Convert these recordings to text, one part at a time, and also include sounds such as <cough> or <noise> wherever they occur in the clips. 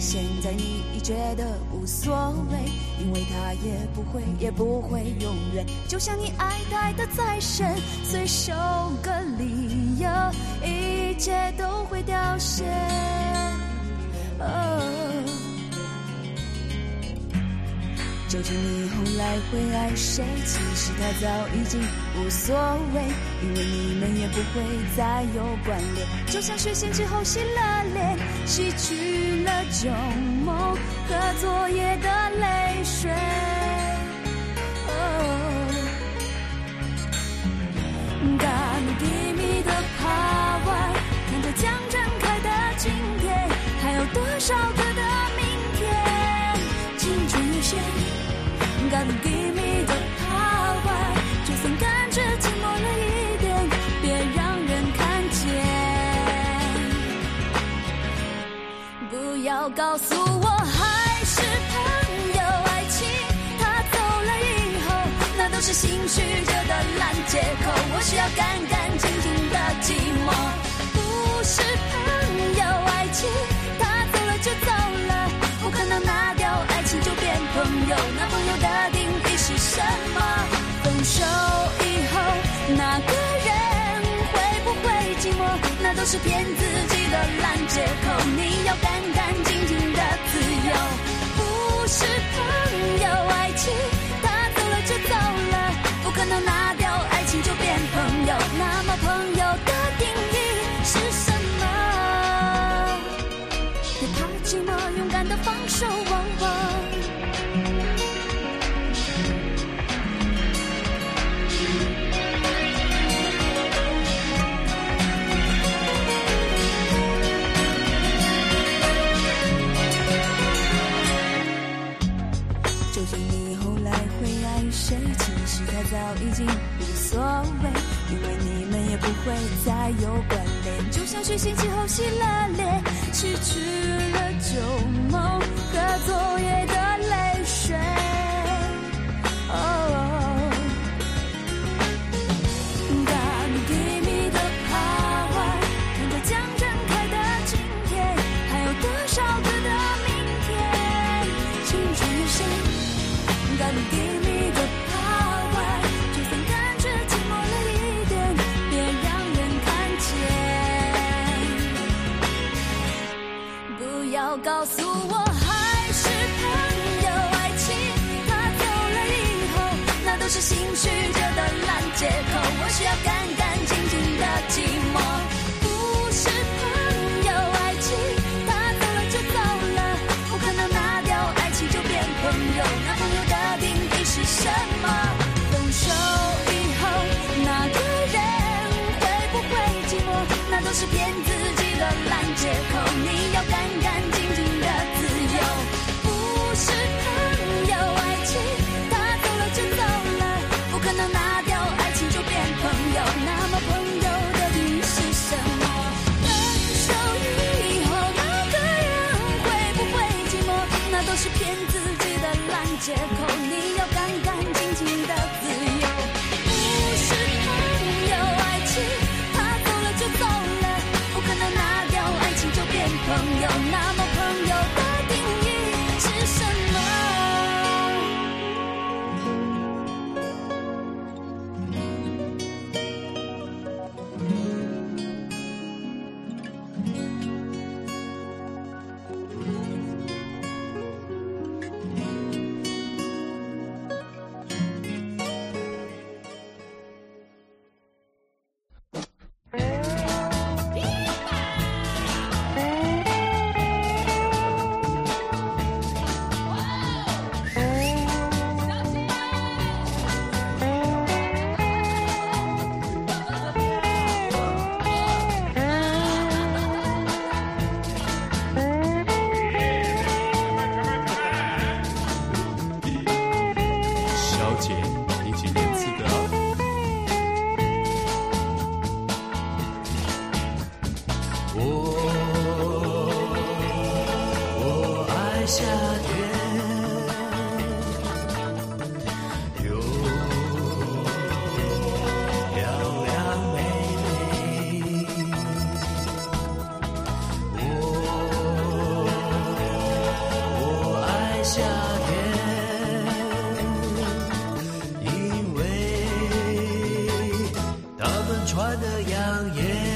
现在你已觉得无所谓，因为他也不会，也不会永远。就像你爱爱的再深，随手个理由，一切都会凋谢。究竟你后来会爱谁？其实他早已经无所谓，因为你们也不会再有关联。就像学习之后洗了脸，洗去了旧梦和昨夜的泪水。God give me the power，看着将展开的今天，还有多少个的明天？青春有限。God give me the power，就算感觉寂寞了一点，别让人看见。不要告诉我还是朋友，爱情它走了以后，那都是心虚着的烂借口。我需要干干净净的寂寞，不是朋友，爱情它走了就走了，不可能拿。的定义是。什么？分手以后，那个人会不会寂寞？那都是骗自己的烂借口。你要干干净净的自由，不是朋友。爱情早已经无所谓，因为你们也不会再有关联。就像睡醒之后洗了脸，失去了旧梦和昨夜的泪水。Oh. 借口。我需要感借口，得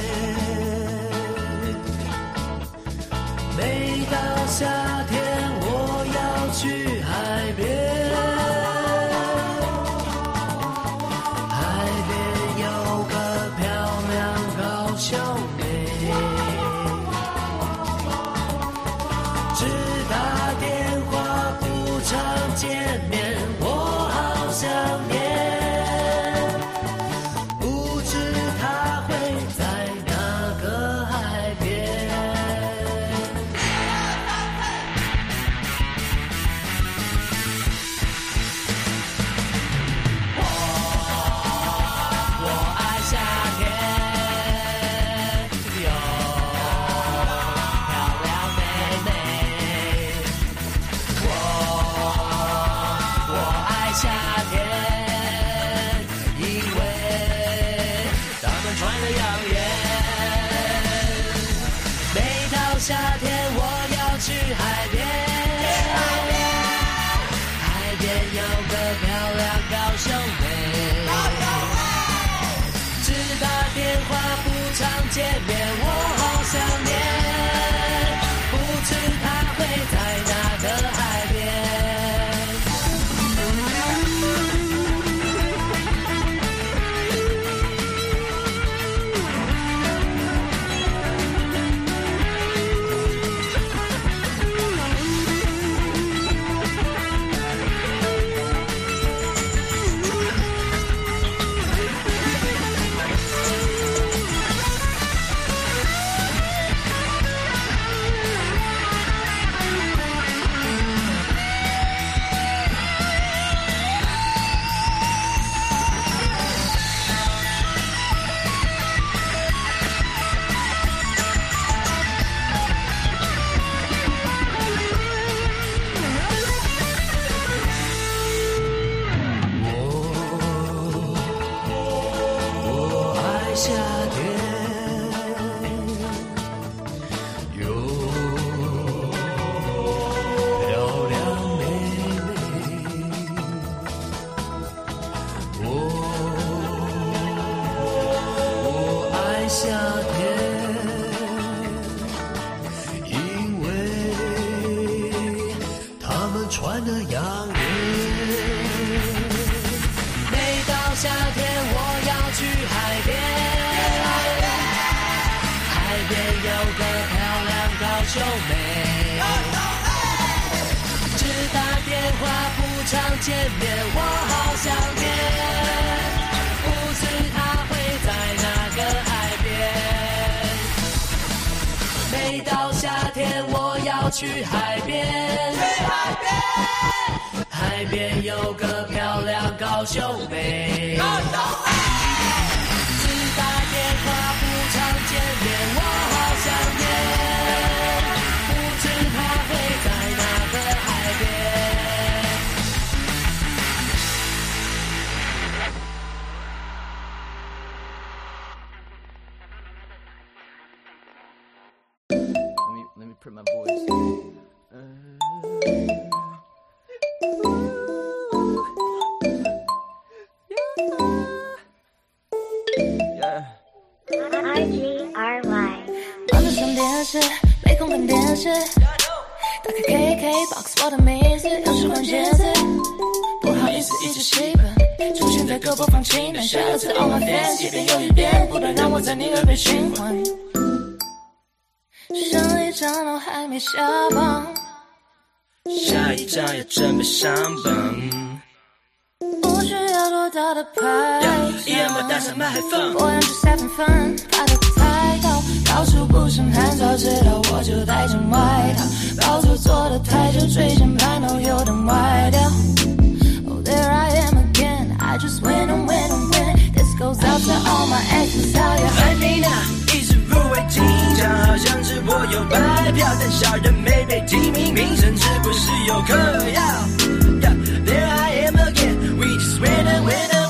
事。打开 KKBOX，我的名字又是关键字。不好意思，一直习惯，出现在各播放清单。下一次 All My Fans，一遍又一遍，不断让我在你耳边循环。上一张都还没下榜，下一张要准备上榜。不需要多大的牌，一样把大声麦克风，我养出三分分，爬得太高，到处不胜寒。早知道我就带件外套，包租坐得太久，椎间盘都有点歪掉。Oh there I am again, I just win and win and win. This goes out to all my exes, how you hurt me now? 一直入围金奖，好像是我有白票，但小人没被提名，名声是不是有嗑药。Yeah, there I am again, we just win and win and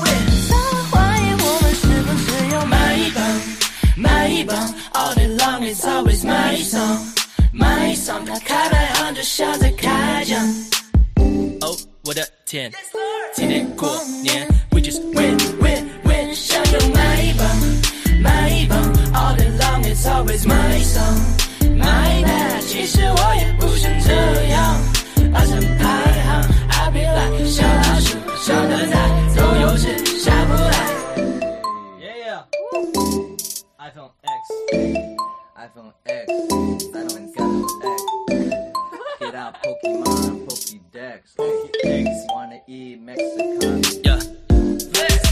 买一帮，All day long it's always my song，my song。他开排行就像在开奖。哦，我的天，今年过年，we just win win win，想要买一帮，买一帮，All day long it's always my song，my bad。其实我也不想这样，爬上排行，I be like 小老鼠，上得台，总有事 Yeah，iPhone X，iPhone X，I don't got no X，Get out Pokemon，Pokédex，Wanna eat Mexican。Yeah，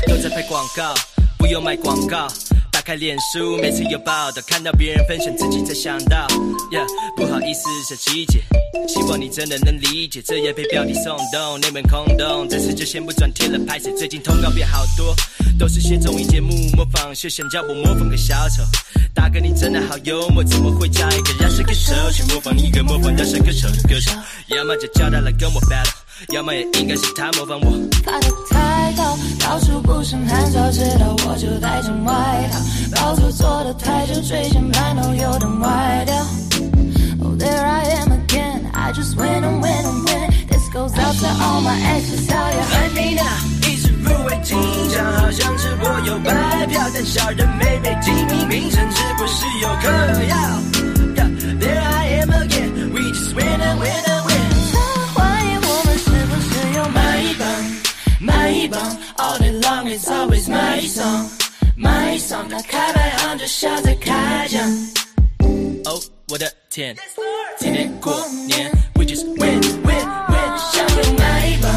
都在拍广告，不用卖广告。开脸书，每次有报道，看到别人分享，自己才想到。Yeah，不好意思，小琪姐，希望你真的能理解。这业配标题耸动，内门空洞，这次就先不转贴了，拍摄。最近通告变好多，都是些综艺节目模仿秀，想叫我模仿个小丑。大哥你真的好幽默，怎么会叫一个饶舌歌手去模仿一个模仿饶舌歌手的歌手？要么就叫他来跟我 battle，要么也应该是他模仿我。爬得太高，到处不胜寒，早知道我就带件外套。包租坐得太久，椎间盘都有点歪掉。Oh there I am again, I just win and win and win. This goes out to all my exes, how you hurt me now? 一直入围金奖，好像是我有白票，但小人没被提名，名甚至不是有嗑药。Yeah, there I am again, we just win and win 买一帮，All day long is always my song，my song。他开排行就像在开奖。哦，我的天，今年过年，we just win win win。想要买一帮，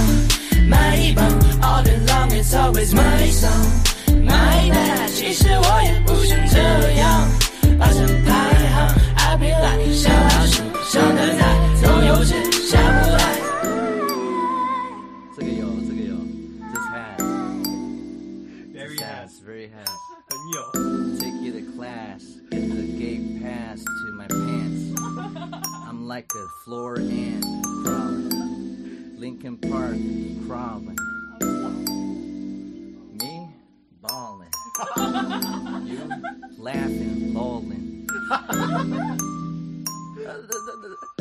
买一帮，All day long it's always my song，my bad。其实我也不想这样，爬上排行，I be like 小老鼠，上得台，总有事下不 like a floor and crawling, Lincoln Park crawling. Me balling, <laughs> you laughing, lolling. <laughs>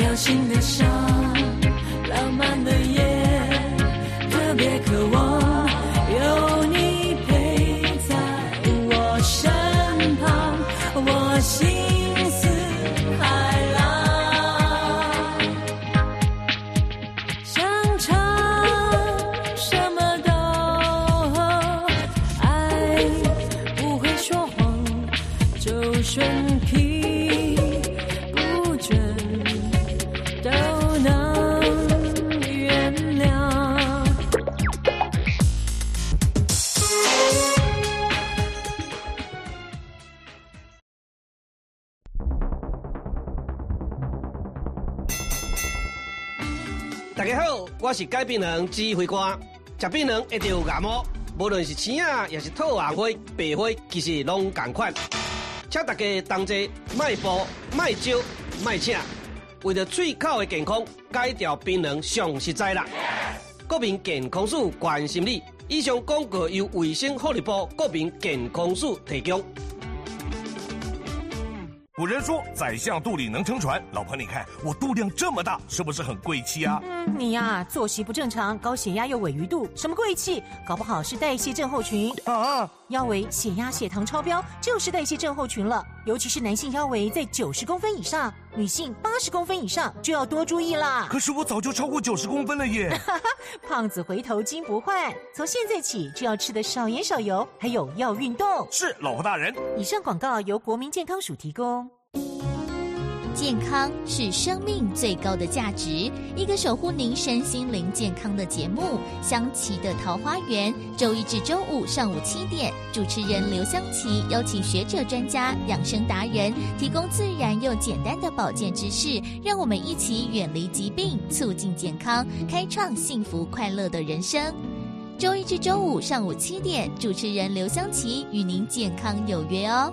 疗伤的伤浪漫的药是改变人指挥官，食槟榔一定有牙毛，无论是青啊，也是透红花、白花，其实拢同款。请大家同齐，卖步、卖招、卖请，为了喙口的健康，戒掉槟榔上实在啦。国民健康署关心你，以上广告由卫生福利部国民健康署提供。古人说，宰相肚里能撑船。老婆，你看我肚量这么大，是不是很贵气啊？嗯，你呀、啊，作息不正常，高血压又尾鱼肚，什么贵气？搞不好是代谢症候群啊！腰围、血压、血糖超标，就是代谢症候群了。尤其是男性腰围在九十公分以上，女性八十公分以上就要多注意啦。可是我早就超过九十公分了耶！<laughs> 胖子回头金不换，从现在起就要吃的少盐少油，还有要运动。是，老婆大人。以上广告由国民健康署提供。健康是生命最高的价值。一个守护您身心灵健康的节目《香琪的桃花源》，周一至周五上午七点，主持人刘香琪邀请学者专家、养生达人，提供自然又简单的保健知识，让我们一起远离疾病，促进健康，开创幸福快乐的人生。周一至周五上午七点，主持人刘香琪与您健康有约哦。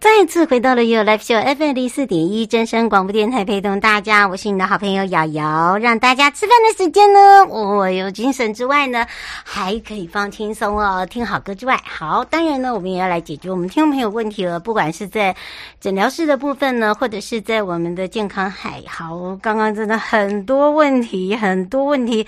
再次回到了 You Life Show FM 零四点一真声广播电台，陪同大家，我是你的好朋友瑶瑶。让大家吃饭的时间呢，我、有精神之外呢，还可以放轻松哦，听好歌之外，好，当然呢，我们也要来解决我们听众朋友问题了。不管是在诊疗室的部分呢，或者是在我们的健康海，好，刚刚真的很多问题，很多问题，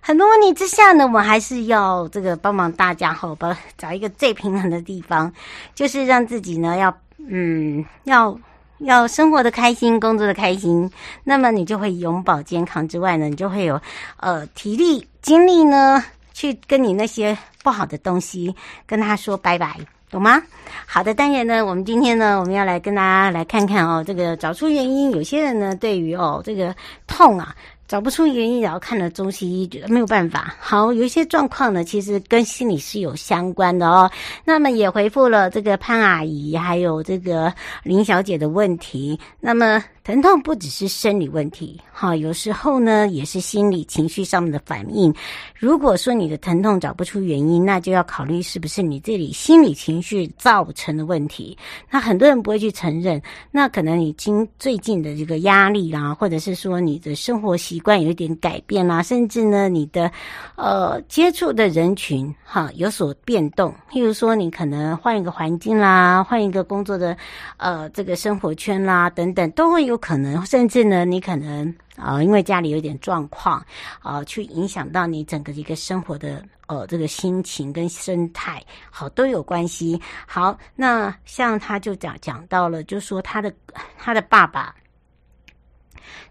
很多问题之下呢，我们还是要这个帮忙大家，好吧，找一个最平衡的地方，就是让自己呢要。嗯，要要生活的开心，工作的开心，那么你就会永葆健康之外呢，你就会有呃体力精力呢，去跟你那些不好的东西跟他说拜拜，懂吗？好的，当然呢，我们今天呢，我们要来跟大家来看看哦，这个找出原因。有些人呢，对于哦这个痛啊。找不出原因，然后看了中西医，觉得没有办法。好，有一些状况呢，其实跟心理是有相关的哦。那么也回复了这个潘阿姨，还有这个林小姐的问题。那么。疼痛不只是生理问题，哈，有时候呢也是心理情绪上面的反应。如果说你的疼痛找不出原因，那就要考虑是不是你这里心理情绪造成的问题。那很多人不会去承认，那可能你经最近的这个压力啦，或者是说你的生活习惯有一点改变啦，甚至呢你的呃接触的人群哈有所变动。譬如说你可能换一个环境啦，换一个工作的呃这个生活圈啦等等，都会有。有可能，甚至呢，你可能啊、呃，因为家里有点状况啊、去影响到你整个一个生活的呃这个心情跟生态，好都有关系。好，那像他就讲讲到了，就说他的他的爸爸。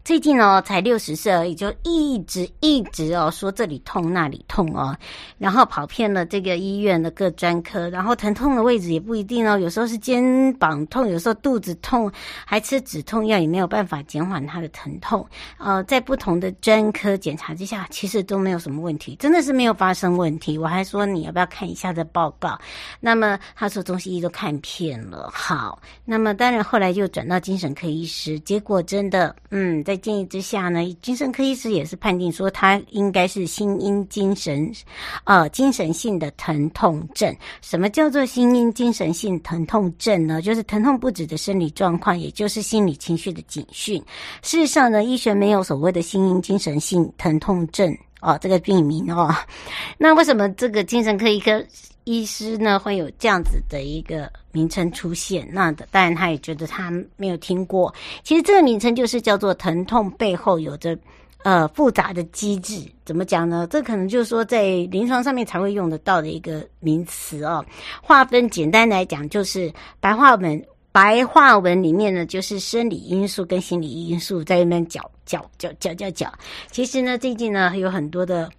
最近哦，才六十岁而已，就一直一直哦说这里痛那里痛哦，然后跑遍了这个医院的各专科，然后疼痛的位置也不一定哦，有时候是肩膀痛，有时候肚子痛，还吃止痛药也没有办法减缓他的疼痛。呃，在不同的专科检查之下，其实都没有什么问题，真的是没有发生问题。我还说你要不要看一下这报告？那么他说中西医都看遍了，好，那么当然后来就转到精神科医师，结果真的嗯。在建议之下呢，精神科医师也是判定说他应该是心因精神，呃，精神性的疼痛症。什么叫做心因精神性疼痛症呢？就是疼痛不止的生理状况，也就是心理情绪的警讯。事实上呢，医学没有所谓的心因精神性疼痛症哦，这个病名哦。<laughs> 那为什么这个精神科医科？医师呢会有这样子的一个名称出现，那当然他也觉得他没有听过。其实这个名称就是叫做疼痛背后有着呃复杂的机制，怎么讲呢？这可能就是说在临床上面才会用得到的一个名词哦。划分简单来讲，就是白话文白话文里面呢，就是生理因素跟心理因素在那边搅搅搅搅搅搅。其实呢，最近呢有很多的。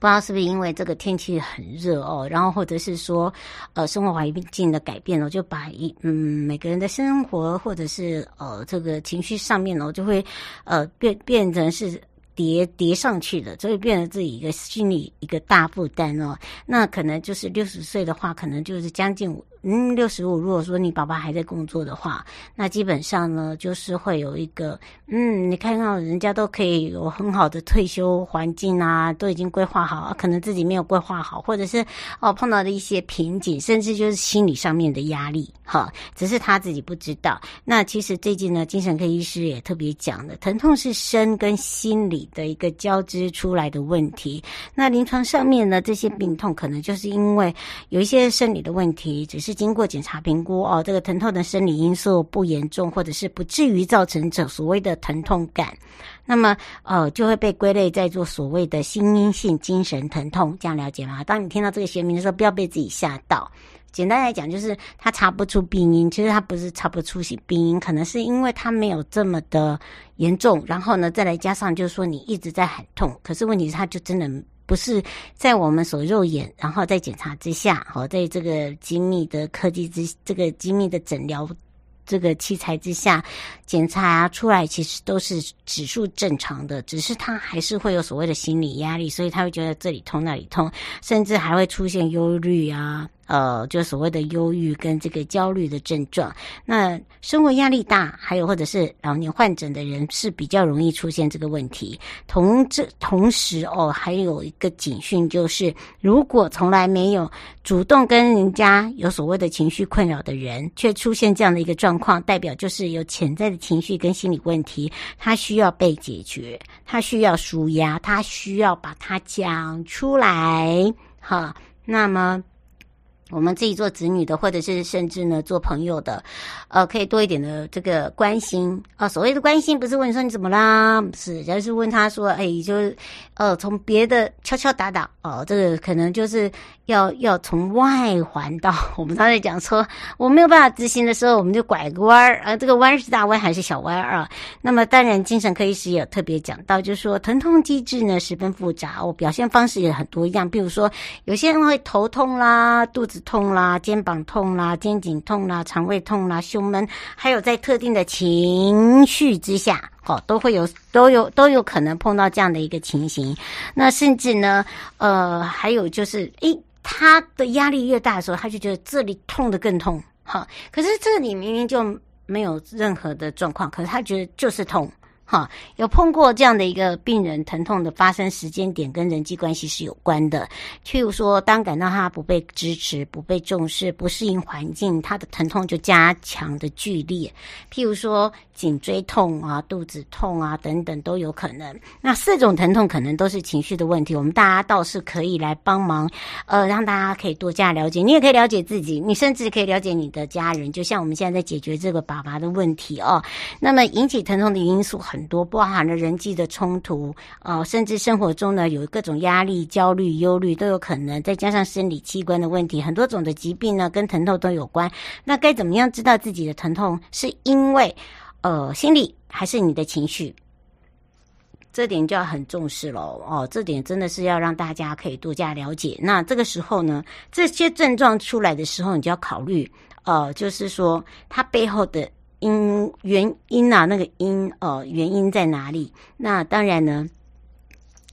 不知道是不是因为这个天气很热哦，然后或者是说，呃，生活环境的改变哦，就把一嗯每个人的生活或者是呃这个情绪上面哦，就会呃变变成是叠叠上去的，所以变成自己一个心理一个大负担哦。那可能就是六十岁的话，可能就是将近。嗯，六十五。如果说你爸爸还在工作的话，那基本上呢，就是会有一个嗯，你看到人家都可以有很好的退休环境啊，都已经规划好，可能自己没有规划好，或者是哦碰到的一些瓶颈，甚至就是心理上面的压力，哈，只是他自己不知道。那其实最近呢，精神科医师也特别讲的，疼痛是身跟心理的一个交织出来的问题。那临床上面呢，这些病痛可能就是因为有一些生理的问题，只是。是经过检查评估哦，这个疼痛的生理因素不严重，或者是不至于造成这所谓的疼痛感，那么呃就会被归类在做所谓的心因性精神疼痛，这样了解吗？当你听到这个学名的时候，不要被自己吓到。简单来讲，就是他查不出病因，其实他不是查不出病因，可能是因为他没有这么的严重，然后呢再来加上就是说你一直在喊痛，可是问题是他就真的。不是在我们所肉眼，然后在检查之下，好，在这个精密的科技之这个精密的诊疗这个器材之下检查出来，其实都是指数正常的，只是他还是会有所谓的心理压力，所以他会觉得这里痛那里痛，甚至还会出现忧虑啊。呃，就所谓的忧郁跟这个焦虑的症状，那生活压力大，还有或者是老年患者的人是比较容易出现这个问题。同这同时哦，还有一个警讯就是，如果从来没有主动跟人家有所谓的情绪困扰的人，却出现这样的一个状况，代表就是有潜在的情绪跟心理问题，他需要被解决，他需要舒压，他需要把它讲出来。好，那么。我们自己做子女的，或者是甚至呢做朋友的，呃，可以多一点的这个关心啊。所谓的关心，不是问说你怎么啦，是，而是问他说，哎，就是呃，从别的敲敲打打哦，这个可能就是要要从外环到我们刚才讲说，我没有办法执行的时候，我们就拐个弯儿啊。这个弯是大弯还是小弯啊？那么当然，精神科医师也特别讲到，就是说疼痛机制呢十分复杂，我表现方式也很多样。比如说，有些人会头痛啦，肚子。痛啦，肩膀痛啦，肩颈痛啦，肠胃痛啦，胸闷，还有在特定的情绪之下，哦，都会有，都有，都有可能碰到这样的一个情形。那甚至呢，呃，还有就是，诶，他的压力越大的时候，他就觉得这里痛得更痛，好，可是这里明明就没有任何的状况，可是他觉得就是痛。哈，有碰过这样的一个病人，疼痛的发生时间点跟人际关系是有关的。譬如说，当感到他不被支持、不被重视、不适应环境，他的疼痛就加强的剧烈。譬如说，颈椎痛啊、肚子痛啊等等都有可能。那四种疼痛可能都是情绪的问题。我们大家倒是可以来帮忙，呃，让大家可以多加了解。你也可以了解自己，你甚至可以了解你的家人。就像我们现在在解决这个爸爸的问题哦。那么引起疼痛的因素很。多包含了人际的冲突，呃，甚至生活中呢有各种压力、焦虑、忧虑都有可能，再加上生理器官的问题，很多种的疾病呢跟疼痛都有关。那该怎么样知道自己的疼痛是因为呃心理还是你的情绪？这点就要很重视了哦。这点真的是要让大家可以多加了解。那这个时候呢，这些症状出来的时候，你就要考虑，呃，就是说它背后的。因原因啊，那个因呃原因在哪里？那当然呢，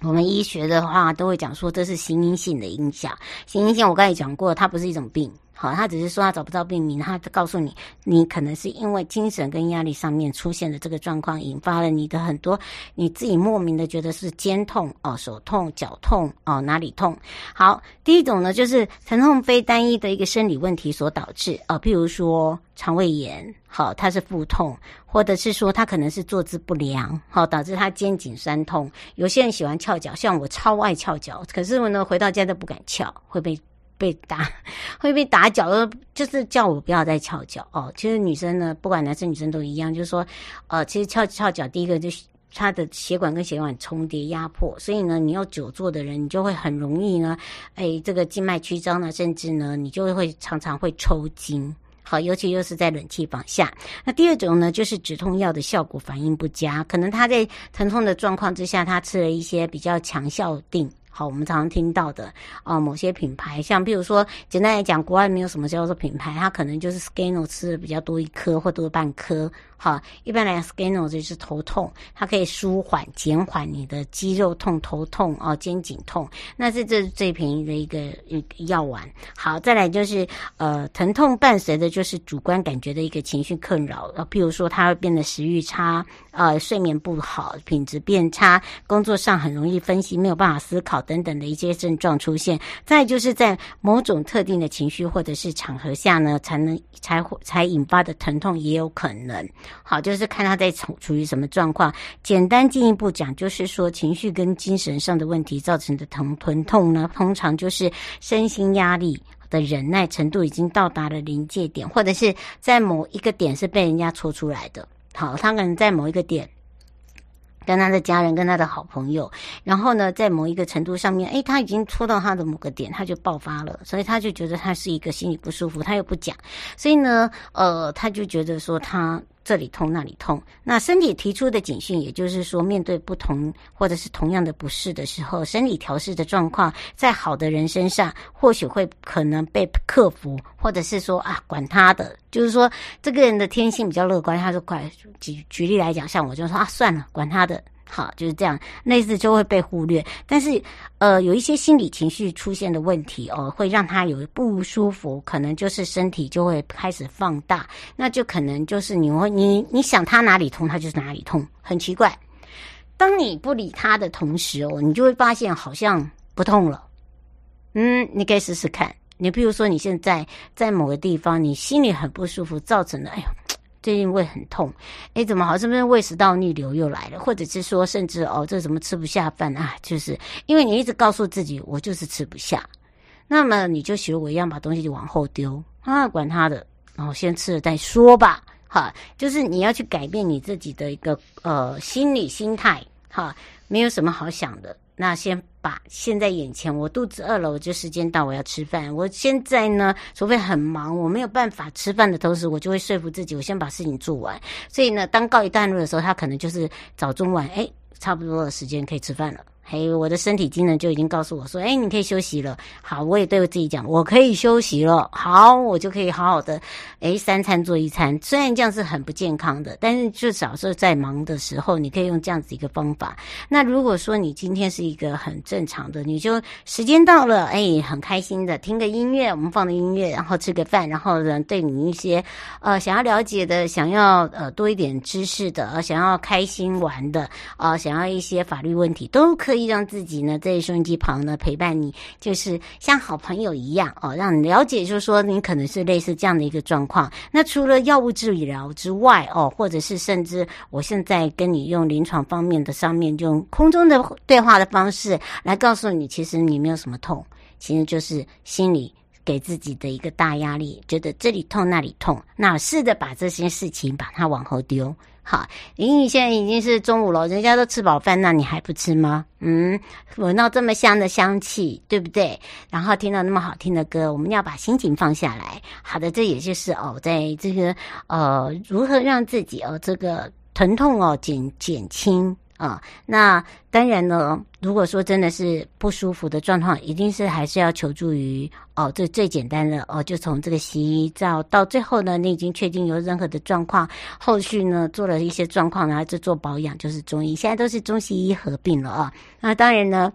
我们医学的话都会讲说这是心因性的影响。心因性我刚才讲过，它不是一种病。好，他只是说他找不到病名，他告诉你，你可能是因为精神跟压力上面出现的这个状况，引发了你的很多你自己莫名的觉得是肩痛哦、手痛、脚痛哦、哪里痛。好，第一种呢，就是疼痛非单一的一个生理问题所导致哦，譬如说肠胃炎，好，它是腹痛，或者是说他可能是坐姿不良，好，导致他肩颈酸痛。有些人喜欢翘脚，像我超爱翘脚，可是我呢回到家都不敢翘，会被。被打 <laughs> 会被打脚，就是叫我不要再翘脚哦。其实女生呢，不管男生女生都一样，就是说，呃，其实翘翘脚，第一个就是他的血管跟血管重叠压迫，所以呢，你要久坐的人，你就会很容易呢，哎，这个静脉曲张呢，甚至呢，你就会常常会抽筋。好，尤其又是在冷气房下。那第二种呢，就是止痛药的效果反应不佳，可能他在疼痛的状况之下，他吃了一些比较强效定。好，我们常常听到的啊、某些品牌，像比如说，简单来讲，国外没有什么叫做品牌，它可能就是 Scano 吃的比较多一颗或多半颗。好，一般来讲，Scano 就是头痛，它可以舒缓、减缓你的肌肉痛、头痛啊、肩颈痛。那是这是最便宜的一个一个药丸。好，再来就是呃，疼痛伴随的就是主观感觉的一个情绪困扰，呃，譬如说，它会变得食欲差，呃，睡眠不好，品质变差，工作上很容易分心，没有办法思考等等的一些症状出现。再就是在某种特定的情绪或者是场合下呢，才能才会才引发的疼痛也有可能。好，就是看他在处处于什么状况。简单进一步讲，就是说情绪跟精神上的问题造成的疼疼痛呢，通常就是身心压力的忍耐程度已经到达了临界点，或者是在某一个点是被人家戳出来的。好，他可能在某一个点。跟他的家人，跟他的好朋友，然后呢，在某一个程度上面，诶，他已经戳到他的某个点，他就爆发了，所以他就觉得他是一个心里不舒服，他又不讲，所以呢，呃，他就觉得说他。这里痛那里痛，那身体提出的警讯，也就是说，面对不同或者是同样的不适的时候，生理调试的状况，在好的人身上或许会可能被克服，或者是说啊，管他的，就是说这个人的天性比较乐观，他就快举举例来讲，像我就说啊，算了，管他的。好，就是这样，类似就会被忽略。但是，呃，有一些心理情绪出现的问题哦，会让他有不舒服，可能就是身体就会开始放大，那就可能就是你会你你想他哪里痛，他就是哪里痛，很奇怪。当你不理他的同时哦，你就会发现好像不痛了。嗯，你可以试试看。你比如说你现在在某个地方，你心里很不舒服，造成的，哎呦。最近胃很痛，哎，怎么好？是不是胃食道逆流又来了？或者是说，甚至哦，这怎么吃不下饭啊？就是因为你一直告诉自己，我就是吃不下，那么你就学我一样，把东西就往后丢啊，管他的，然后先吃了再说吧。哈，就是你要去改变你自己的一个呃心理心态，哈，没有什么好想的。那先把现在眼前，我肚子饿了，我就时间到，我要吃饭。我现在呢，除非很忙，我没有办法吃饭的同时，我就会说服自己，我先把事情做完。所以呢，当告一段落的时候，他可能就是早中晚，哎，差不多的时间可以吃饭了。嘿，我的身体机能就已经告诉我说：“哎，你可以休息了。”好，我也对我自己讲：“我可以休息了。”好，我就可以好好的，哎，三餐做一餐。虽然这样是很不健康的，但是至少是在忙的时候，你可以用这样子一个方法。那如果说你今天是一个很正常的，你就时间到了，哎，很开心的听个音乐，我们放的音乐，然后吃个饭，然后呢，对你一些呃想要了解的、想要呃多一点知识的、呃想要开心玩的、呃想要一些法律问题都可以。可以让自己呢在收音机旁呢陪伴你，就是像好朋友一样哦，让你了解，就是说你可能是类似这样的一个状况。那除了药物治疗之外哦，或者是甚至我现在跟你用临床方面的上面，用空中的对话的方式来告诉你，其实你没有什么痛，其实就是心里给自己的一个大压力，觉得这里痛那里痛，那试着把这些事情把它往后丢。好，林雨现在已经是中午了，人家都吃饱饭，那你还不吃吗？嗯，闻到这么香的香气，对不对？然后听到那么好听的歌，我们要把心情放下来。好的，这也就是哦，在这个呃，如何让自己哦，这个疼痛哦减减轻。啊、那当然呢。如果说真的是不舒服的状况，一定是还是要求助于哦。这最简单的哦，就从这个西医照到最后呢，你已经确定有任何的状况，后续呢做了一些状况，然后就做保养，就是中医。现在都是中西医合并了啊。那当然呢。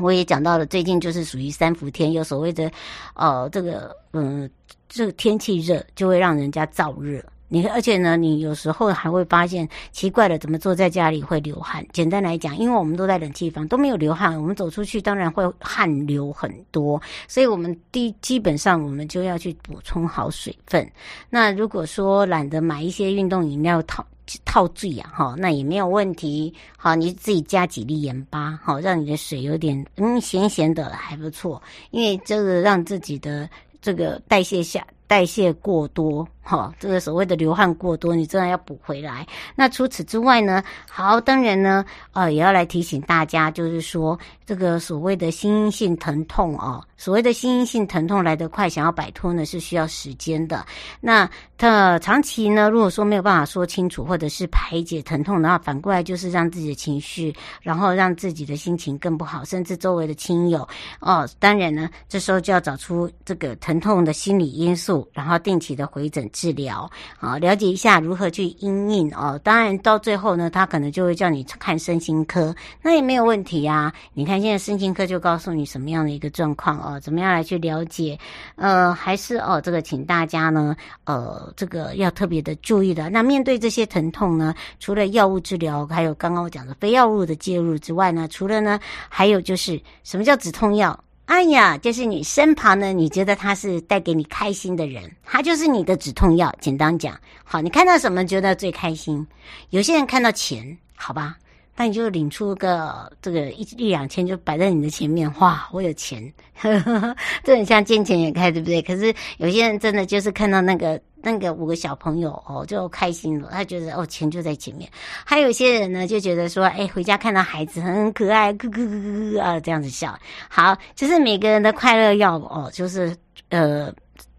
我也讲到了，最近就是属于三伏天，有所谓的，呃，这个，嗯，这个天气热就会让人家燥热。你而且呢，你有时候还会发现奇怪了，怎么坐在家里会流汗？简单来讲，因为我们都在冷气房，都没有流汗，我们走出去当然会汗流很多，所以我们第基本上我们就要去补充好水分。那如果说懒得买一些运动饮料套套醉啊，哈，那也没有问题。好，你自己加几粒盐巴，好，让你的水有点嗯咸咸的，还不错。因为这个让自己的这个代谢下代谢过多。好，这个所谓的流汗过多，你真的要补回来。那除此之外呢？好，当然呢，呃，也要来提醒大家，就是说这个所谓的心因性疼痛哦，所谓的心因性疼痛来得快，想要摆脱呢是需要时间的。那它长期呢，如果说没有办法说清楚，或者是排解疼痛的话，反过来就是让自己的情绪，然后让自己的心情更不好，甚至周围的亲友哦，当然呢，这时候就要找出这个疼痛的心理因素，然后定期的回诊。治疗啊，了解一下如何去因应哦。当然到最后呢，他可能就会叫你看身心科，那也没有问题啊。你看现在身心科就告诉你什么样的一个状况哦，怎么样来去了解？呃，还是哦，这个请大家呢，呃，这个要特别的注意的。那面对这些疼痛呢，除了药物治疗，还有刚刚我讲的非药物的介入之外呢，除了呢，还有就是什么叫止痛药？哎呀，就是你身旁呢，你觉得他是带给你开心的人，他就是你的止痛药。简单讲，好，你看到什么觉得最开心？有些人看到钱，好吧，那你就领出个这个一一两千，就摆在你的前面，哇，我有钱，呵呵呵，这很像见钱眼开，对不对？可是有些人真的就是看到那个。那个五个小朋友哦，就开心了，他觉得哦，钱就在前面。还有些人呢，就觉得说，哎，回家看到孩子很可爱，咯咯咯咯咯啊，这样子笑。好，就是每个人的快乐要哦，就是呃，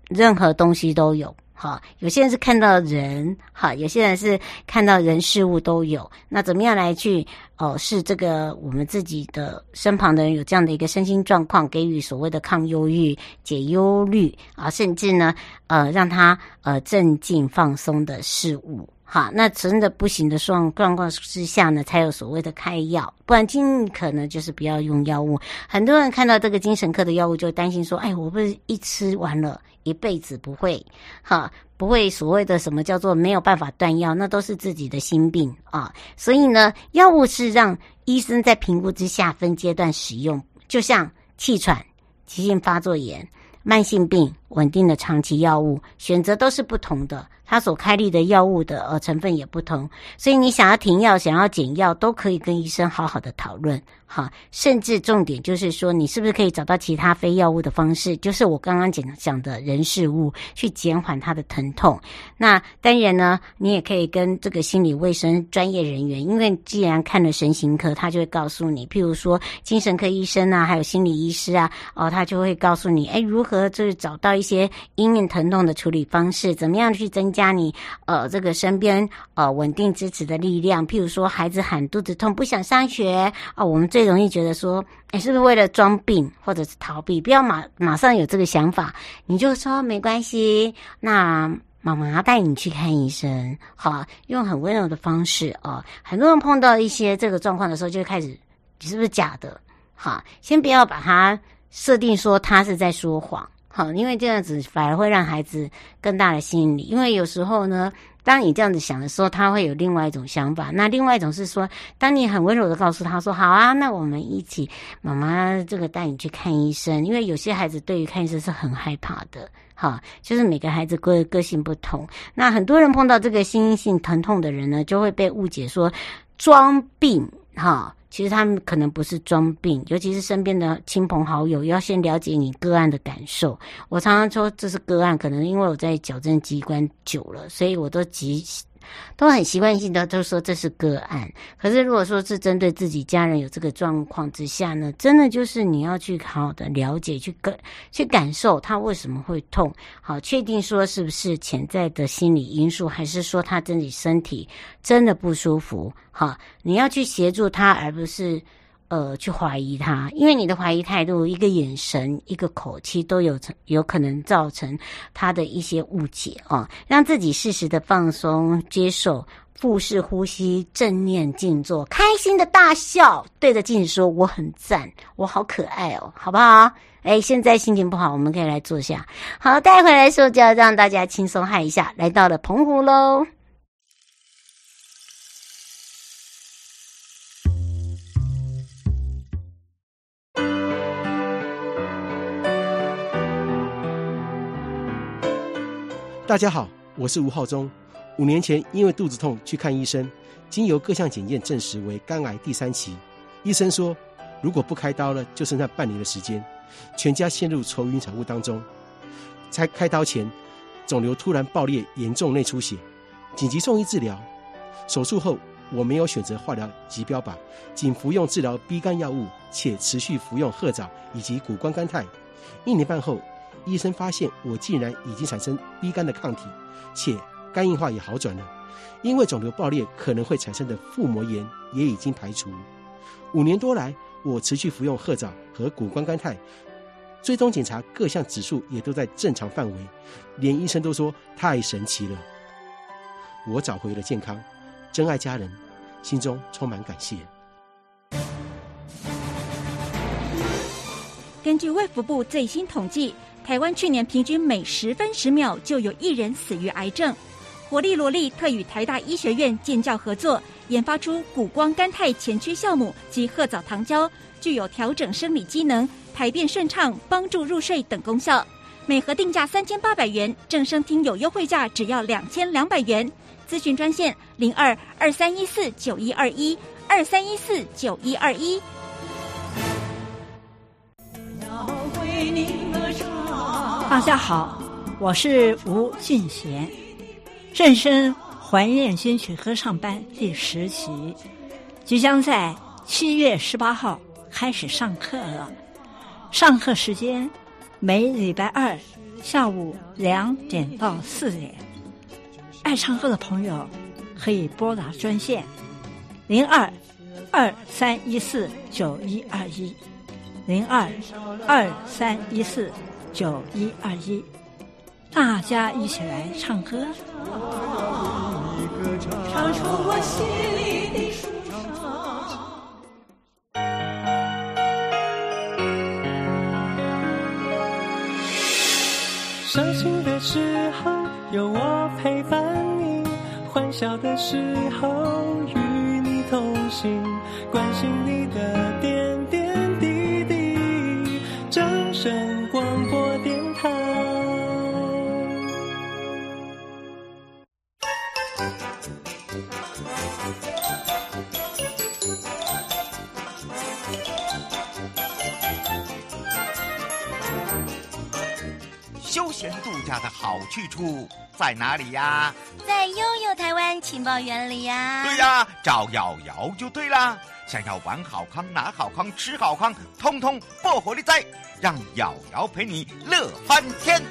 任何东西都有。好，有些人是看到人，好，有些人是看到人事物都有。那怎么样来去哦？是这个我们自己的身旁的人有这样的一个身心状况，给予所谓的抗忧郁、解忧虑啊，甚至呢，呃，让他呃镇静放松的事物。好，那真的不行的状状况之下呢，才有所谓的开药，不然尽可能就是不要用药物。很多人看到这个精神科的药物，就担心说：“哎，我不是一吃完了，一辈子不会，哈，不会所谓的什么叫做没有办法断药，那都是自己的心病啊。”所以呢，药物是让医生在评估之下分阶段使用，就像气喘、急性发作炎、慢性病、稳定的长期药物，选择都是不同的。他所开立的药物的呃成分也不同，所以你想要停药、想要减药，都可以跟医生好好的讨论。哈，甚至重点就是说，你是不是可以找到其他非药物的方式？就是我刚刚讲讲的人事物，去减缓他的疼痛。那当然呢，你也可以跟这个心理卫生专业人员，因为既然看了神行科，他就会告诉你，譬如说精神科医生啊，还有心理医师啊，哦，他就会告诉你，哎，如何就是找到一些因应疼痛的处理方式，怎么样去增加你呃这个身边呃稳定支持的力量。譬如说，孩子喊肚子痛不想上学啊，我们最容易觉得说，哎，是不是为了装病或者是逃避？不要马马上有这个想法，你就说没关系。那妈妈带你去看医生，好，用很温柔的方式哦。很多人碰到一些这个状况的时候，就开始，你是不是假的？好，先不要把它设定说他是在说谎，好，因为这样子反而会让孩子更大的心理。因为有时候呢。当你这样子想的时候，他会有另外一种想法。那另外一种是说，当你很温柔的告诉他说：“好啊，那我们一起，妈妈这个带你去看医生。”因为有些孩子对于看医生是很害怕的，哈，就是每个孩子个个性不同。那很多人碰到这个心性疼痛的人呢，就会被误解说装病，哈。其实他们可能不是装病，尤其是身边的亲朋好友，要先了解你个案的感受。我常常说这是个案，可能因为我在矫正机关久了，所以我都急。都很习惯性的都说这是个案，可是如果说是针对自己家人有这个状况之下呢，真的就是你要去好好的了解，去感去感受他为什么会痛，好确定说是不是潜在的心理因素，还是说他自己身体真的不舒服，好，你要去协助他，而不是。呃，去怀疑他，因为你的怀疑态度，一个眼神，一个口气，都有成有可能造成他的一些误解啊。让自己适时的放松、接受，腹式呼吸，正念静坐，开心的大笑，对着镜子说：“我很赞，我好可爱哦，好不好？”哎，现在心情不好，我们可以来坐下。好，带回来的时候就要让大家轻松嗨一下。来到了澎湖喽。大家好，我是吴浩中。五年前因为肚子痛去看医生，经由各项检验证实为肝癌第三期。医生说，如果不开刀了，就剩下半年的时间，全家陷入愁云惨雾当中。在开刀前，肿瘤突然爆裂，严重内出血，紧急送医治疗。手术后，我没有选择化疗及标靶，仅服用治疗 B 肝药物，且持续服用褐藻以及谷胱甘肽。一年半后。医生发现我竟然已经产生 B 肝的抗体，且肝硬化也好转了。因为肿瘤爆裂可能会产生的腹膜炎也已经排除。五年多来，我持续服用褐藻和谷胱甘肽，追踪检查各项指数也都在正常范围，连医生都说太神奇了。我找回了健康，珍爱家人，心中充满感谢。根据卫福部最新统计。台湾去年平均每十分十秒就有一人死于癌症。活力罗莉特与台大医学院建教合作，研发出谷胱甘肽前驱酵母及褐藻糖胶，具有调整生理机能、排便顺畅、帮助入睡等功效。每盒定价三千八百元，正声听有优惠价只要两千两百元。咨询专线零二二三一四九一二一二三一四九一二一。大家好，我是吴俊贤。正声怀念金曲合唱班第十期即将在七月十八号开始上课了。上课时间每礼拜二下午两点到四点。爱唱歌的朋友可以拨打专线零二二三一四九一二一零二二三一四。九一二一，大家一起来唱歌。唱出我心里的舒畅。伤心的时候有我陪伴你，欢笑的时候与你同行，关心你的点点滴滴。掌声。休闲度假的好去处在哪里呀？在悠悠台湾情报园里呀。对呀，找瑶瑶就对啦。想要玩好康、拿好康、吃好康，通通不火力在。让瑶瑶陪你乐翻天。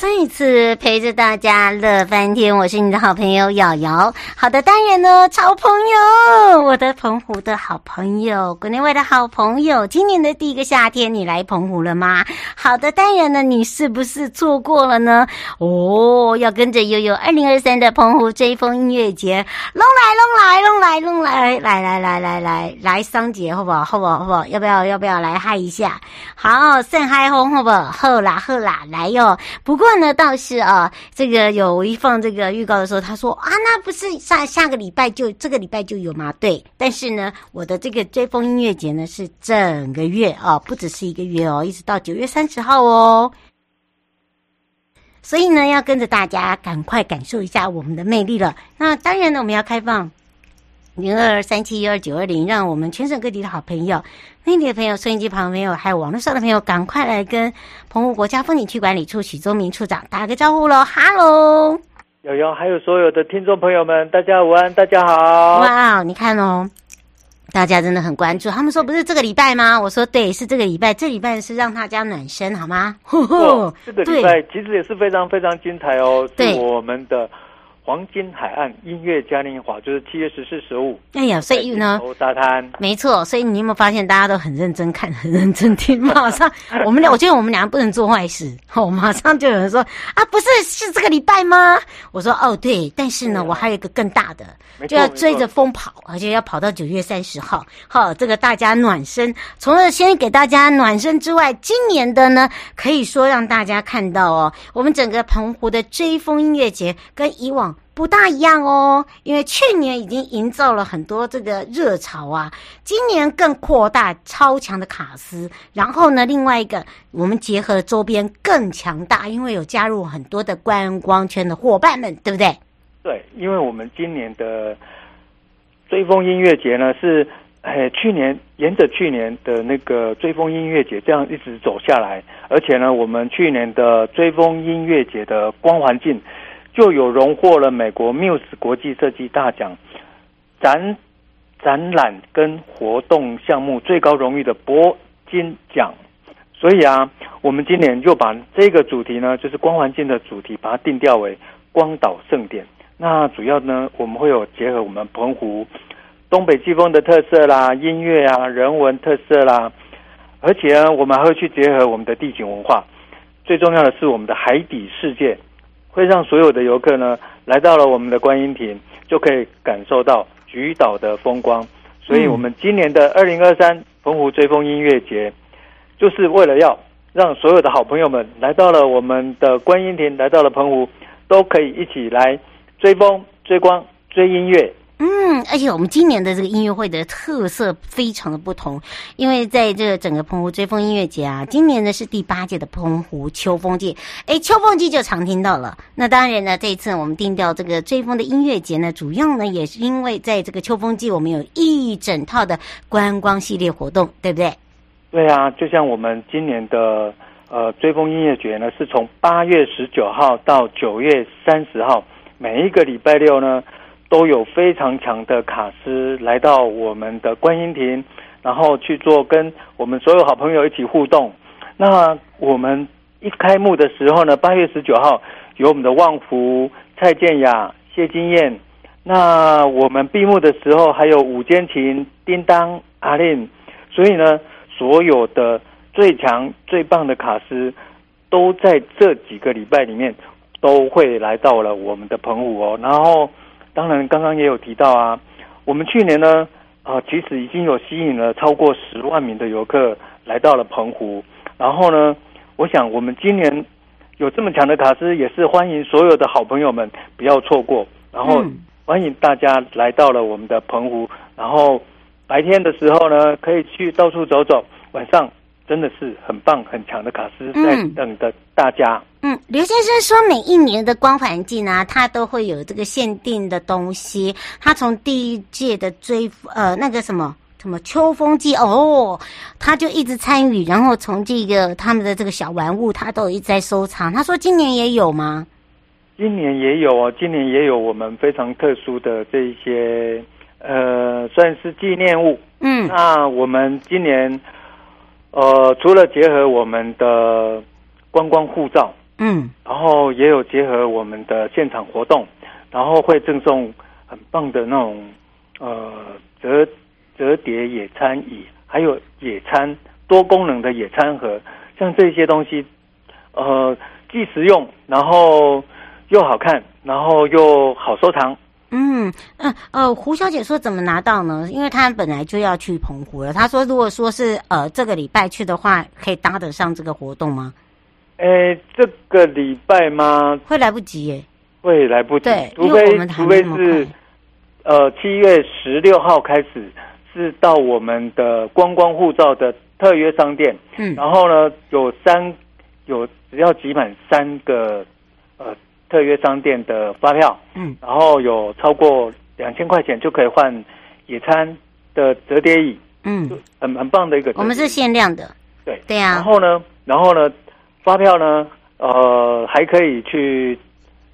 再一次陪着大家乐翻天，我是你的好朋友瑶瑶。好的，当然呢，超朋友，我的澎湖的好朋友，国内外的好朋友。今年的第一个夏天，你来澎湖了吗？好的，当然呢，你是不是错过了呢？哦，要跟着悠悠二零二三的澎湖追风音乐节，龙来龙来龙来龙来，来来来来来来桑节，好不好？好不好？好不好？要不要？要不要来嗨一下？好，盛嗨红，好不好？好啦好啦，来哟。不过。呢，倒是啊，这个有一放这个预告的时候，他说啊，那不是下下个礼拜就这个礼拜就有吗？对，但是呢，我的这个追风音乐节呢是整个月啊，不只是一个月哦，一直到九月三十号哦。所以呢，要跟着大家赶快感受一下我们的魅力了。那当然呢，我们要开放。零二二三七一二九二零，让我们全省各地的好朋友、内地的朋友、收音机旁的朋友，还有网络上的朋友，赶快来跟澎湖国家风景区管理处许宗明处长打个招呼喽！哈喽，瑶瑶，还有所有的听众朋友们，大家午安，大家好！哇，你看哦，大家真的很关注。他们说不是这个礼拜吗？我说对，是这个礼拜。这礼拜是让大家暖身，好吗？<laughs> 哦，这个礼拜其实也是非常非常精彩哦，是我们的。黄金海岸音乐嘉年华，就是七月十四、十五。哎呀，所以呢，沙滩没错。所以你有没有发现，大家都很认真看，很认真听？<laughs> 马上，我们俩，我觉得我们两个不能做坏事。哦，马上就有人说啊，不是，是这个礼拜吗？我说哦，对。但是呢，我还有一个更大的，就要追着风跑，而且要跑到九月三十号。好，这个大家暖身。除了先给大家暖身之外，今年的呢，可以说让大家看到哦，我们整个澎湖的追风音乐节跟以往。不大一样哦，因为去年已经营造了很多这个热潮啊，今年更扩大超强的卡司，然后呢，另外一个我们结合周边更强大，因为有加入很多的观光圈的伙伴们，对不对？对，因为我们今年的追风音乐节呢是，哎，去年沿着去年的那个追风音乐节这样一直走下来，而且呢，我们去年的追风音乐节的光环境。就有荣获了美国 Muse 国际设计大奖展展览跟活动项目最高荣誉的铂金奖，所以啊，我们今年就把这个主题呢，就是光环境的主题，把它定调为光岛盛典。那主要呢，我们会有结合我们澎湖东北季风的特色啦，音乐啊，人文特色啦，而且呢，我们还会去结合我们的地景文化，最重要的是我们的海底世界。会让所有的游客呢，来到了我们的观音亭，就可以感受到菊岛的风光。所以，我们今年的二零二三澎湖追风音乐节，就是为了要让所有的好朋友们来到了我们的观音亭，来到了澎湖，都可以一起来追风、追光、追音乐。嗯，而且我们今年的这个音乐会的特色非常的不同，因为在这个整个澎湖追风音乐节啊，今年呢是第八届的澎湖秋风季，哎，秋风季就常听到了。那当然呢，这一次我们定调这个追风的音乐节呢，主要呢也是因为在这个秋风季，我们有一整套的观光系列活动，对不对？对啊，就像我们今年的呃追风音乐节呢，是从八月十九号到九月三十号，每一个礼拜六呢。都有非常强的卡司来到我们的观音亭，然后去做跟我们所有好朋友一起互动。那我们一开幕的时候呢，八月十九号有我们的旺福、蔡健雅、谢金燕。那我们闭幕的时候还有五间琴、叮当、阿令。所以呢，所有的最强最棒的卡司都在这几个礼拜里面都会来到了我们的澎湖哦，然后。当然，刚刚也有提到啊，我们去年呢，啊、呃，其实已经有吸引了超过十万名的游客来到了澎湖。然后呢，我想我们今年有这么强的卡司，也是欢迎所有的好朋友们不要错过。然后欢迎大家来到了我们的澎湖。然后白天的时候呢，可以去到处走走，晚上。真的是很棒很强的卡司在等着大家。嗯，刘先生说，每一年的光环境呢，它都会有这个限定的东西。他从第一届的追呃那个什么什么秋风季哦，他就一直参与，然后从这个他们的这个小玩物，他都一直在收藏。他说今年也有吗？今年也有哦，今年也有我们非常特殊的这一些呃，算是纪念物。嗯，那我们今年。呃，除了结合我们的观光护照，嗯，然后也有结合我们的现场活动，然后会赠送很棒的那种呃折折叠野餐椅，还有野餐多功能的野餐盒，像这些东西，呃，既实用，然后又好看，然后又好收藏。嗯嗯呃，胡小姐说怎么拿到呢？因为她本来就要去澎湖了。她说，如果说是呃这个礼拜去的话，可以搭得上这个活动吗？诶，这个礼拜吗？会来不及耶。会来不及，对，除非除非是呃七月十六号开始是到我们的观光护照的特约商店，嗯，然后呢有三有只要集满三个呃。特约商店的发票，嗯，然后有超过两千块钱就可以换野餐的折叠椅，嗯，很很棒的一个。我们是限量的，对。对呀、啊。然后呢，然后呢，发票呢，呃，还可以去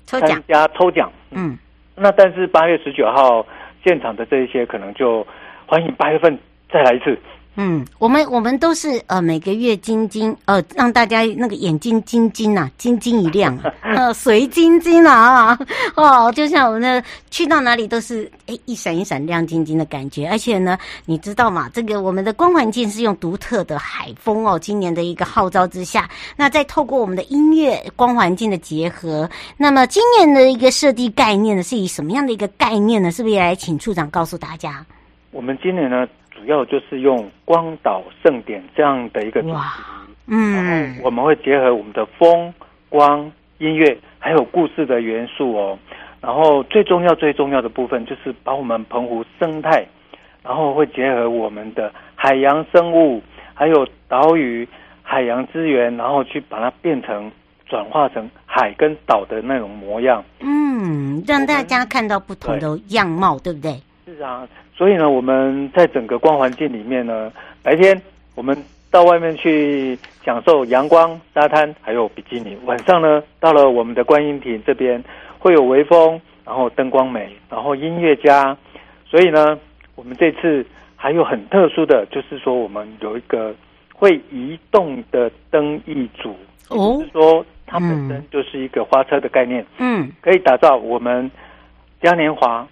参加抽奖，嗯。那但是八月十九号现场的这一些可能就欢迎八月份再来一次，嗯，我们我们都是呃每个月晶晶呃让大家那个眼睛晶晶呐，晶晶一亮，<laughs> 呃水晶晶啊 <laughs> 哦，就像我们的去到哪里都是诶一闪一闪亮晶晶的感觉，而且呢，你知道吗？这个我们的光环境是用独特的海风哦，今年的一个号召之下，那再透过我们的音乐光环境的结合，那么今年的一个设计概念呢，是以什么样的一个概念呢？是不是也来请处长告诉大家？我们今年呢，主要就是用光岛盛典这样的一个主题，嗯，我们会结合我们的风、光、音乐，还有故事的元素哦。然后最重要、最重要的部分就是把我们澎湖生态，然后会结合我们的海洋生物，还有岛屿、海洋资源，然后去把它变成转化成海跟岛的那种模样。嗯，让大家看到不同的样貌，对，对不对？是啊。所以呢，我们在整个光环境里面呢，白天我们到外面去享受阳光、沙滩，还有比基尼。晚上呢，到了我们的观音亭这边，会有微风，然后灯光美，然后音乐家。所以呢，我们这次还有很特殊的，就是说我们有一个会移动的灯一组，哦，就是说它本身就是一个花车的概念，嗯，可以打造我们嘉年华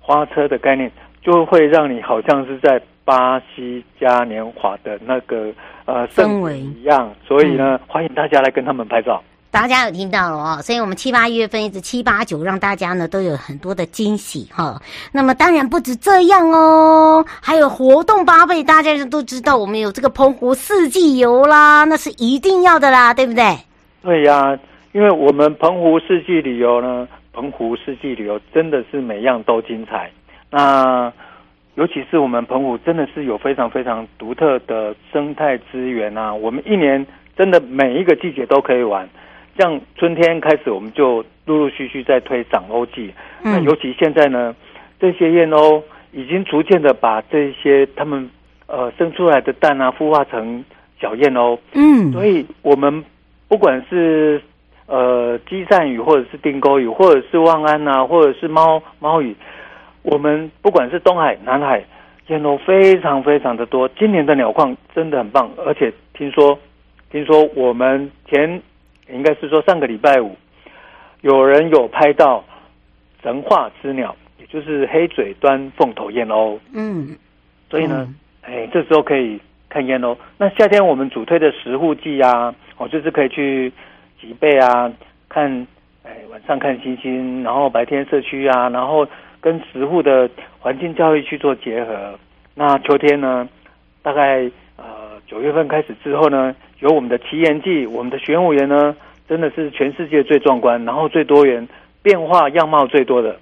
花车的概念。就会让你好像是在巴西嘉年华的那个呃氛围一样，所以呢，嗯、欢迎大家来跟他们拍照。大家有听到了哦，所以我们七八月份一直七八九，让大家呢都有很多的惊喜哈。那么当然不止这样哦，还有活动八倍，大家都知道我们有这个澎湖四季游啦，那是一定要的啦，对不对？对呀、啊，因为我们澎湖四季旅游呢，澎湖四季旅游真的是每样都精彩。那尤其是我们澎湖真的是有非常非常独特的生态资源啊！我们一年真的每一个季节都可以玩，像春天开始我们就陆陆续续在推长鸥季。嗯、那尤其现在呢，这些燕鸥已经逐渐的把这些它们呃生出来的蛋啊孵化成小燕鸥。嗯，所以我们不管是呃鸡鳝鱼，或者是定钩鱼，或者是望安啊，或者是猫猫鱼。我们不管是东海、南海，燕鸥非常非常的多。今年的鸟况真的很棒，而且听说，听说我们前应该是说上个礼拜五，有人有拍到神话之鸟，也就是黑嘴端凤头燕鸥。嗯，所以呢，嗯、哎，这时候可以看燕鸥。那夏天我们主推的石沪季啊，哦，就是可以去吉贝啊，看，哎，晚上看星星，然后白天社区啊，然后。跟石沪的环境教育去做结合，那秋天呢，大概呃九月份开始之后呢，有我们的奇岩季，我们的玄武岩呢，真的是全世界最壮观，然后最多元，变化样貌最多的。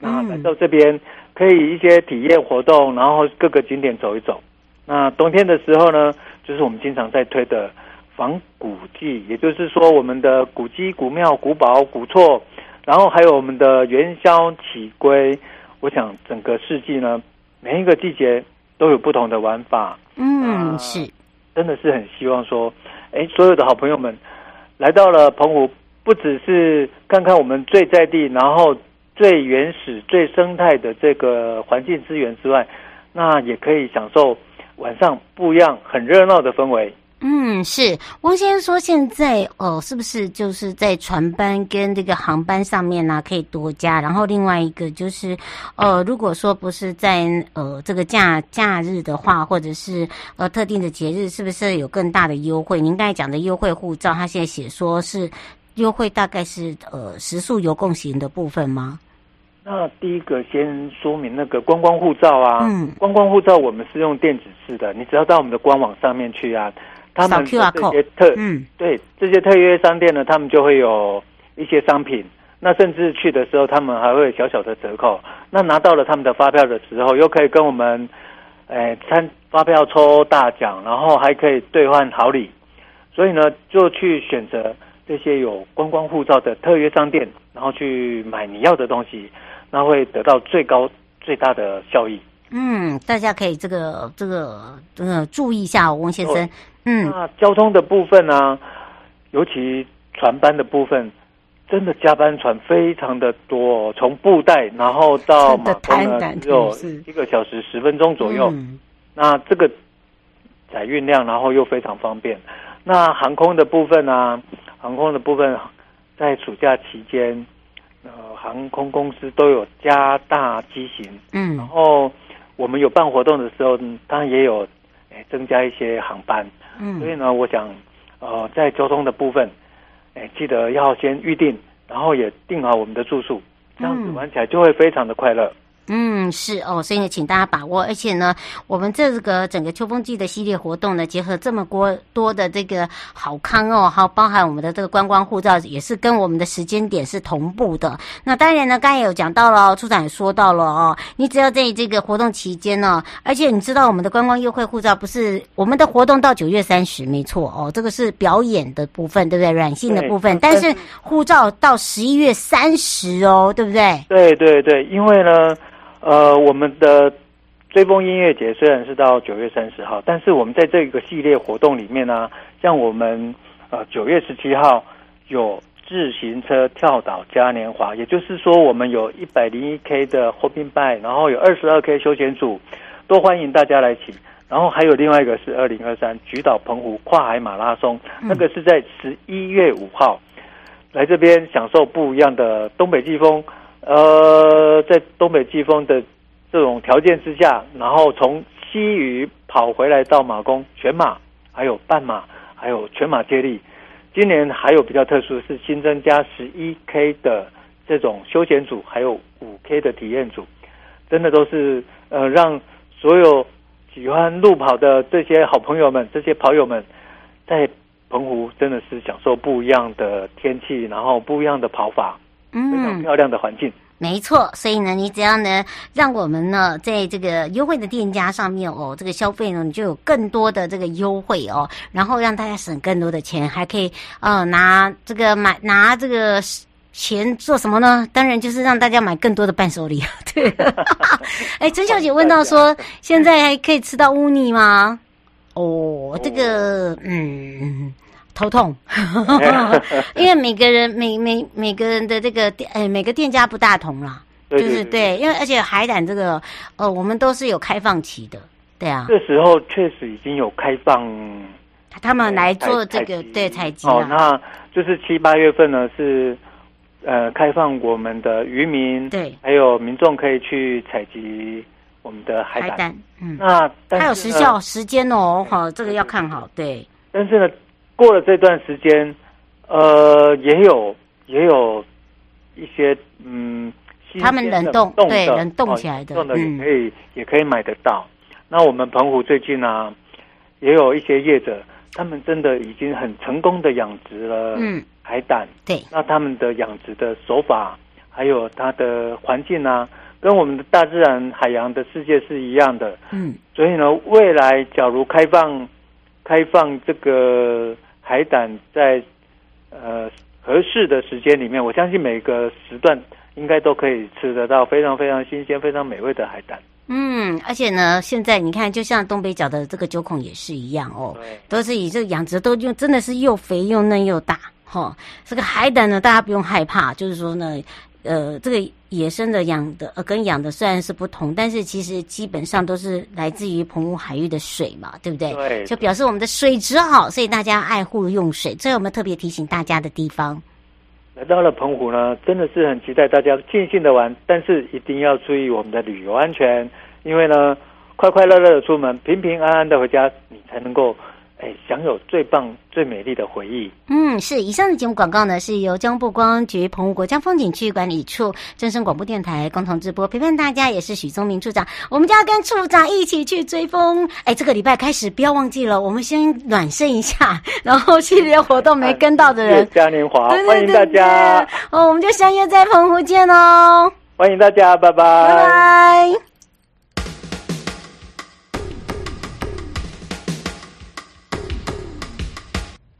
那来到这边可以一些体验活动，然后各个景点走一走。那冬天的时候呢，就是我们经常在推的仿古季，也就是说我们的古迹、古庙、古堡、古厝。然后还有我们的元宵起归，我想整个世纪呢，每一个季节都有不同的玩法。嗯，是，真的是很希望说，哎，所有的好朋友们来到了澎湖，不只是看看我们最在地，然后最原始、最生态的这个环境资源之外，那也可以享受晚上不一样、很热闹的氛围。嗯，是汪先生说，现在哦，是不是就是在船班跟这个航班上面呢、啊，可以多加？然后另外一个就是，呃，如果说不是在呃这个假假日的话，或者是呃特定的节日，是不是有更大的优惠？您刚才讲的优惠护照，他现在写说是优惠，大概是呃食宿游共行的部分吗？那第一个先说明那个观光护照啊，嗯，观光护照我们是用电子式的，你只要到我们的官网上面去啊。他们这些特嗯，对这些特约商店呢，他们就会有一些商品。那甚至去的时候，他们还会有小小的折扣。那拿到了他们的发票的时候，又可以跟我们，诶参发票抽大奖，然后还可以兑换好礼。所以呢，就去选择这些有观光护照的特约商店，然后去买你要的东西，那会得到最高最大的效益。嗯，大家可以这个这个呃注意一下，翁先生。嗯，那交通的部分呢、啊，尤其船班的部分，真的加班船非常的多，从布袋然后到马公呢，只有一个小时十分钟左右。嗯、那这个载运量，然后又非常方便。那航空的部分呢、啊？航空的部分在暑假期间，呃，航空公司都有加大机型，嗯，然后我们有办活动的时候，当然也有诶增加一些航班，嗯，所以呢，我想呃，在交通的部分，哎，记得要先预定，然后也订好我们的住宿，这样子玩起来就会非常的快乐。嗯，是哦，所以呢，请大家把握。而且呢，我们这个整个秋风季的系列活动呢，结合这么多多的这个好康哦，还有包含我们的这个观光护照，也是跟我们的时间点是同步的。那当然呢，刚才也有讲到了，处长也说到了哦，你只要在这个活动期间呢，而且你知道我们的观光优惠护照不是我们的活动到九月三十，没错哦，这个是表演的部分，对不对？软性的部分，但是护照到十一月三十哦，对不对？对对对，因为呢。呃，我们的追风音乐节虽然是到九月三十号，但是我们在这个系列活动里面呢、啊，像我们呃九月十七号有自行车跳岛嘉年华，也就是说我们有一百零一 K 的 Hopping Bike，然后有二十二 K 休闲组，都欢迎大家来骑。然后还有另外一个是二零二三菊岛澎湖跨海马拉松，嗯、那个是在十一月五号来这边享受不一样的东北季风。呃，在东北季风的这种条件之下，然后从西屿跑回来到马公全马，还有半马，还有全马接力。今年还有比较特殊的是新增加十一 K 的这种休闲组，还有五 K 的体验组，真的都是呃让所有喜欢路跑的这些好朋友们、这些跑友们，在澎湖真的是享受不一样的天气，然后不一样的跑法。非常漂亮的环境，嗯，没错。所以呢，你只要呢，让我们呢，在这个优惠的店家上面哦，这个消费呢，你就有更多的这个优惠哦，然后让大家省更多的钱，还可以呃拿这个买拿这个钱做什么呢？当然就是让大家买更多的伴手礼。<laughs> 对，哎，<laughs> 曾小姐问到说，现在还可以吃到乌泥吗？哦，这个嗯。头痛，<laughs> 因为每个人每每每个人的这个店，哎，每个店家不大同啦，对对对就是对，因为而且海胆这个，呃，我们都是有开放期的，对啊。这时候确实已经有开放，他们来做这个对采集哦，那就是七八月份呢是呃开放我们的渔民对，还有民众可以去采集我们的海胆，海胆嗯，那它有时效时间哦，好，这个要看好，对。但是呢。过了这段时间，呃，也有也有一些嗯，他们冷冻对冷冻起来的，冻的也可以、嗯、也可以买得到。那我们澎湖最近呢、啊，也有一些业者，他们真的已经很成功的养殖了海胆。嗯、对，那他们的养殖的手法，还有它的环境啊，跟我们的大自然海洋的世界是一样的。嗯，所以呢，未来假如开放开放这个。海胆在呃合适的时间里面，我相信每个时段应该都可以吃得到非常非常新鲜、非常美味的海胆。嗯，而且呢，现在你看，就像东北角的这个九孔也是一样哦，都是以这个养殖都用，真的是又肥又嫩又大哈、哦。这个海胆呢，大家不用害怕，就是说呢。呃，这个野生的养的呃，跟养的虽然是不同，但是其实基本上都是来自于澎湖海域的水嘛，对不对？对。就表示我们的水质好，所以大家爱护用水。这有没有特别提醒大家的地方？来到了澎湖呢，真的是很期待大家尽兴的玩，但是一定要注意我们的旅游安全，因为呢，快快乐乐的出门，平平安安的回家，你才能够。哎，享有最棒、最美丽的回忆。嗯，是。以上的节目广告呢，是由交通部观光局澎湖国家风景区管理处、真声广播电台共同直播。陪伴大家也是许宗明处长，我们就要跟处长一起去追风。哎，这个礼拜开始，不要忘记了，我们先暖身一下，<laughs> 然后系列活动没跟到的人，嘉年华，欢迎大家。哦，我们就相约在澎湖见哦。欢迎大家，拜拜，拜拜。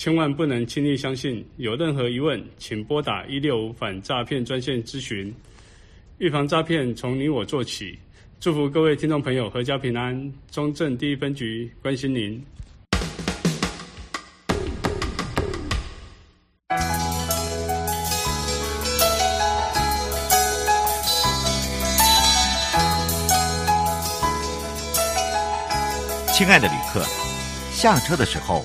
千万不能轻易相信。有任何疑问，请拨打一六五反诈骗专线咨询。预防诈骗，从你我做起。祝福各位听众朋友阖家平安。中正第一分局关心您。亲爱的旅客，下车的时候